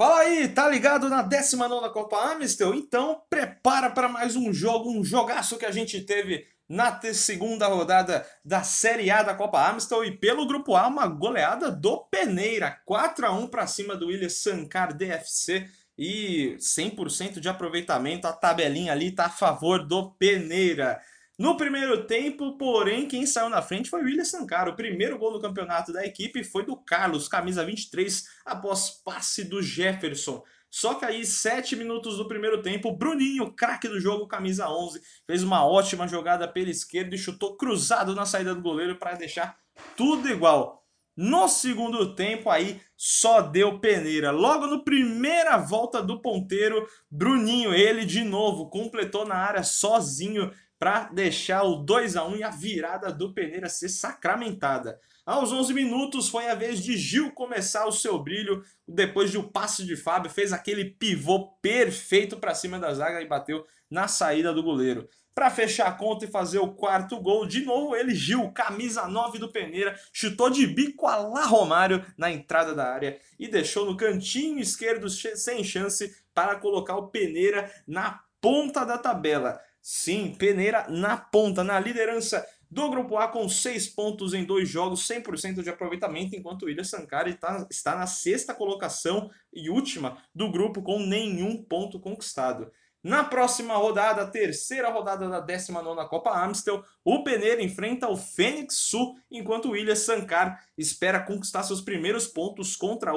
Fala aí, tá ligado na 19 Copa Amistel? Então prepara para mais um jogo, um jogaço que a gente teve na segunda rodada da Série A da Copa Amistel e pelo Grupo A uma goleada do Peneira, 4 a 1 para cima do William Sankar DFC e 100% de aproveitamento, a tabelinha ali tá a favor do Peneira. No primeiro tempo, porém, quem saiu na frente foi William Sankara. O primeiro gol do campeonato da equipe foi do Carlos, camisa 23, após passe do Jefferson. Só que aí, sete minutos do primeiro tempo, Bruninho, craque do jogo, camisa 11, fez uma ótima jogada pela esquerda e chutou cruzado na saída do goleiro para deixar tudo igual. No segundo tempo, aí só deu peneira. Logo no primeira volta do ponteiro, Bruninho, ele de novo, completou na área sozinho, para deixar o 2 a 1 e a virada do Peneira ser sacramentada. Aos 11 minutos foi a vez de Gil começar o seu brilho, depois de um passe de Fábio, fez aquele pivô perfeito para cima da zaga e bateu na saída do goleiro. Para fechar a conta e fazer o quarto gol, de novo ele, Gil, camisa 9 do Peneira, chutou de bico a lá Romário na entrada da área e deixou no cantinho esquerdo sem chance para colocar o Peneira na ponta da tabela. Sim, Peneira na ponta, na liderança do Grupo A com 6 pontos em dois jogos, 100% de aproveitamento, enquanto o Ilha Sankara está, está na sexta colocação e última do grupo com nenhum ponto conquistado. Na próxima rodada, terceira rodada da 19ª Copa Amstel, o Peneira enfrenta o Fênix Sul, enquanto o Ilha Sankar espera conquistar seus primeiros pontos contra o